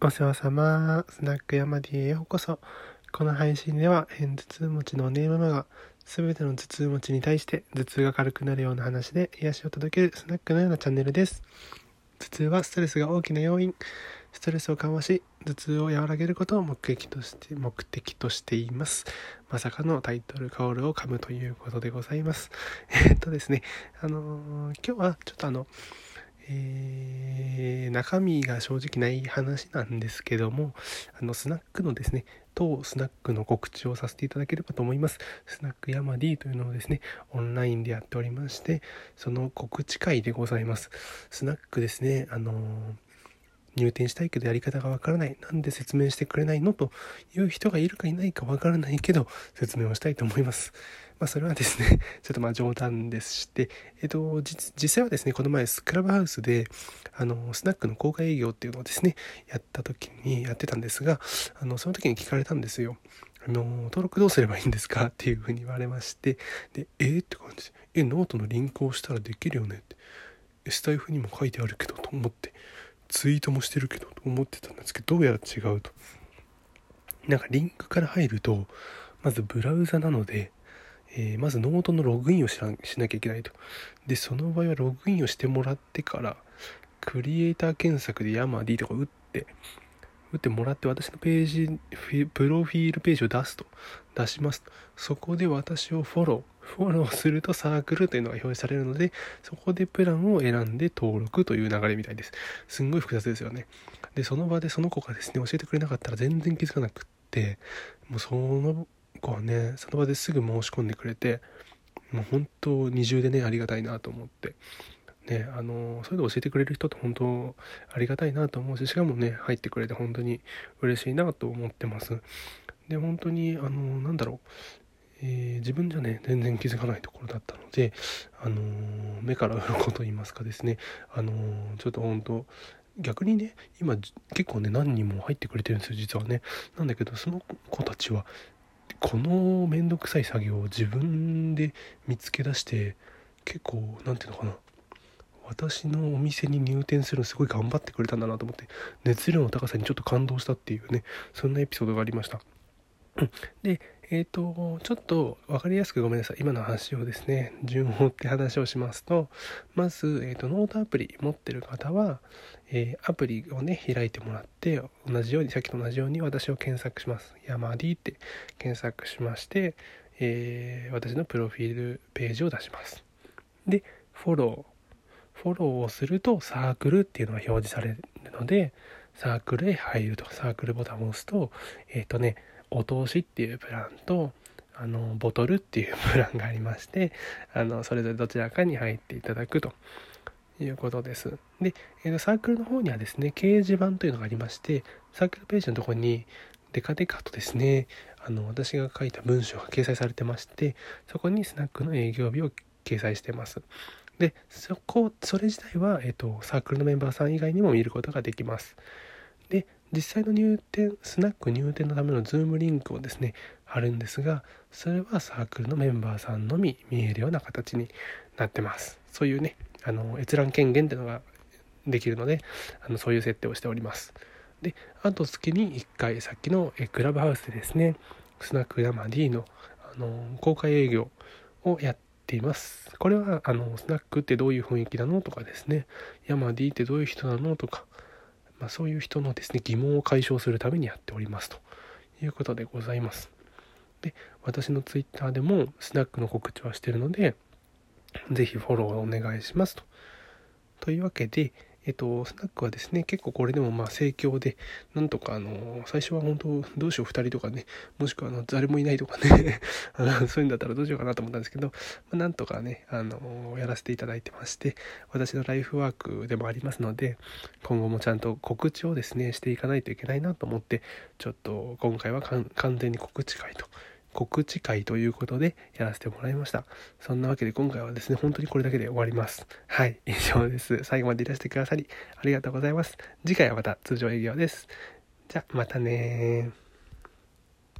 お世話様、スナックヤマディへようこそ。この配信では、偏頭痛持ちのお姉ママが、すべての頭痛持ちに対して頭痛が軽くなるような話で癒しを届けるスナックのようなチャンネルです。頭痛はストレスが大きな要因。ストレスを緩和し、頭痛を和らげることを目的として、目的としています。まさかのタイトルコールを噛むということでございます。え、っとですね、あのー、今日はちょっとあの、えー、中身が正直ない話なんですけども、あの、スナックのですね、当スナックの告知をさせていただければと思います。スナックヤマディというのをですね、オンラインでやっておりまして、その告知会でございます。スナックですね、あの入店したいけどやり方がわからない。なんで説明してくれないのという人がいるかいないかわからないけど、説明をしたいと思います。まあ、それはですね、ちょっとまあ冗談でして、えっと、実際はですね、この前、クラブハウスで、あの、スナックの公開営業っていうのをですね、やった時にやってたんですが、あの、その時に聞かれたんですよ。あの、登録どうすればいいんですかっていうふうに言われまして、で、えー、って感じで、え、ノートのリンクをしたらできるよねって。スタイフにも書いてあるけどと思って、ツイートもしてるけどと思ってたんですけど、どうやら違うと。なんかリンクから入ると、まずブラウザなので、えー、まずノートのログインをしなきゃいけないと。で、その場合はログインをしてもらってから、クリエイター検索でヤマディとか打って、打ってもらって私のページ、プロフィールページを出すと、出しますと。そこで私をフォロー、フォローするとサークルというのが表示されるので、そこでプランを選んで登録という流れみたいです。すんごい複雑ですよね。で、その場でその子がですね、教えてくれなかったら全然気づかなくって、もうその子はねその場ですぐ申し込んでくれてもう本当二重でねありがたいなと思ってねあのそういうの教えてくれる人って本当ありがたいなと思うししかもね入ってくれて本当に嬉しいなと思ってますで本当にあのなんだろうえー、自分じゃね全然気づかないところだったので、あの、目から鱗と言いますかですね、あの、ちょっと本当逆にね今結構ね何人も入ってくれてるんですよ実はね。なんだけどその子たちはこの面倒くさい作業を自分で見つけ出して結構何て言うのかな。私のお店に入店するのすごい頑張ってくれたんだなと思って熱量の高さにちょっと感動したっていうねそんなエピソードがありました。でえっ、ー、と、ちょっと分かりやすくごめんなさい。今の話をですね、順を追って話をしますと、まず、えっ、ー、と、ノートアプリ持ってる方は、えー、アプリをね、開いてもらって、同じように、さっきと同じように私を検索します。ヤマディって検索しまして、え私のプロフィールページを出します。で、フォロー。フォローをするとサークルっていうのが表示されるので、サークルへ入ると、サークルボタンを押すと、えっ、とね、お通しっていうプランとあのボトルっていうプランがありましてあのそれぞれどちらかに入っていただくということです。で、えー、とサークルの方にはですね掲示板というのがありましてサークルページのところにデカデカとですねあの私が書いた文章が掲載されてましてそこにスナックの営業日を掲載してます。でそこそれ自体は、えーとサークルのメンバーさん以外にも見ることができます。で実際の入店スナック入店のためのズームリンクをですね貼るんですがそれはサークルのメンバーさんのみ見えるような形になってます。そういうねあの閲覧権限っていうのができるのであのそういう設定をしております。であと月に1回さっきのクラブハウスでですねスナックヤマディのあの公開営業をやっています。これはあのスナックってどういう雰囲気なのとかですねヤマディってどういう人なのとかまあ、そういう人のですね疑問を解消するためにやっておりますということでございます。で私の twitter でもスナックの告知はしてるので是非フォローお願いしますと。というわけで、えっと、スナックはですね、結構これでもまあ盛況で、なんとかあの、最初は本当、どうしよう2人とかね、もしくはあの、誰もいないとかね あの、そういうんだったらどうしようかなと思ったんですけど、まあ、なんとかね、あの、やらせていただいてまして、私のライフワークでもありますので、今後もちゃんと告知をですね、していかないといけないなと思って、ちょっと今回は完全に告知会と告知会ということでやらせてもらいました。そんなわけで今回はですね、本当にこれだけで終わります。はい、以上です。最後までいらしてくださりありがとうございます。次回はまた通常営業です。じゃ、またね